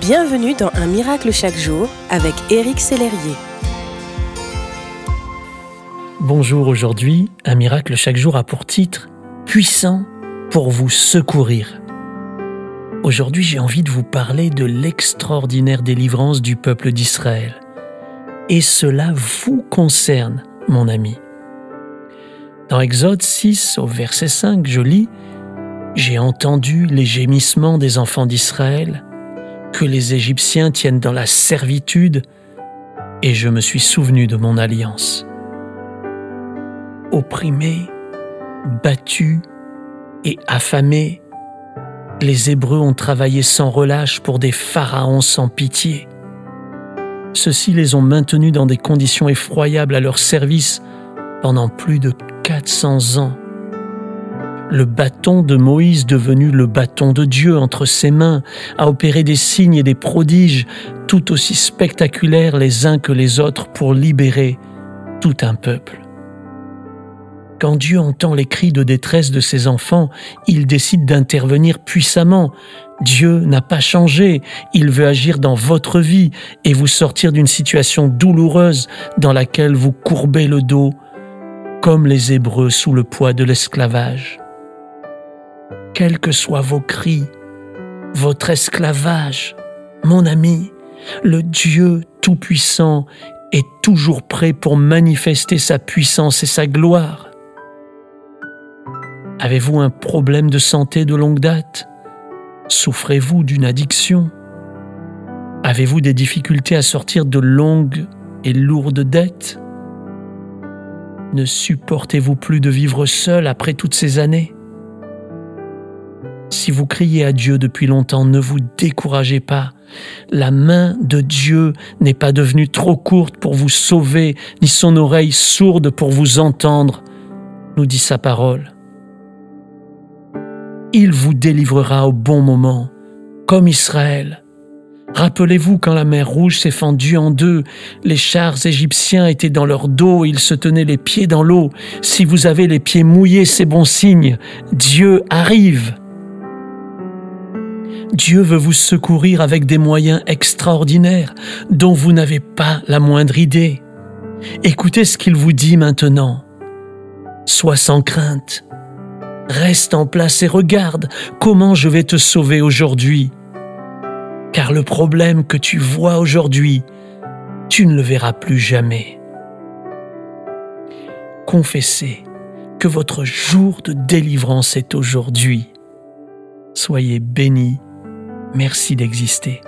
Bienvenue dans Un miracle chaque jour avec Éric Sellerier. Bonjour aujourd'hui, Un miracle chaque jour a pour titre Puissant pour vous secourir. Aujourd'hui j'ai envie de vous parler de l'extraordinaire délivrance du peuple d'Israël. Et cela vous concerne, mon ami. Dans Exode 6 au verset 5, je lis J'ai entendu les gémissements des enfants d'Israël que les Égyptiens tiennent dans la servitude, et je me suis souvenu de mon alliance. Opprimés, battus et affamés, les Hébreux ont travaillé sans relâche pour des pharaons sans pitié. Ceux-ci les ont maintenus dans des conditions effroyables à leur service pendant plus de 400 ans le bâton de Moïse devenu le bâton de Dieu entre ses mains, a opéré des signes et des prodiges tout aussi spectaculaires les uns que les autres pour libérer tout un peuple. Quand Dieu entend les cris de détresse de ses enfants, il décide d'intervenir puissamment. Dieu n'a pas changé, il veut agir dans votre vie et vous sortir d'une situation douloureuse dans laquelle vous courbez le dos, comme les Hébreux sous le poids de l'esclavage quels que soient vos cris, votre esclavage, mon ami, le Dieu Tout-Puissant est toujours prêt pour manifester sa puissance et sa gloire. Avez-vous un problème de santé de longue date? Souffrez-vous d'une addiction? Avez-vous des difficultés à sortir de longues et lourdes dettes? Ne supportez-vous plus de vivre seul après toutes ces années? Vous criez à Dieu depuis longtemps, ne vous découragez pas. La main de Dieu n'est pas devenue trop courte pour vous sauver, ni son oreille sourde pour vous entendre, nous dit sa parole. Il vous délivrera au bon moment, comme Israël. Rappelez-vous quand la mer Rouge s'est fendue en deux, les chars égyptiens étaient dans leur dos, ils se tenaient les pieds dans l'eau. Si vous avez les pieds mouillés, c'est bon signe. Dieu arrive. Dieu veut vous secourir avec des moyens extraordinaires dont vous n'avez pas la moindre idée. Écoutez ce qu'il vous dit maintenant. Sois sans crainte. Reste en place et regarde comment je vais te sauver aujourd'hui. Car le problème que tu vois aujourd'hui, tu ne le verras plus jamais. Confessez que votre jour de délivrance est aujourd'hui. Soyez bénis Merci d'exister.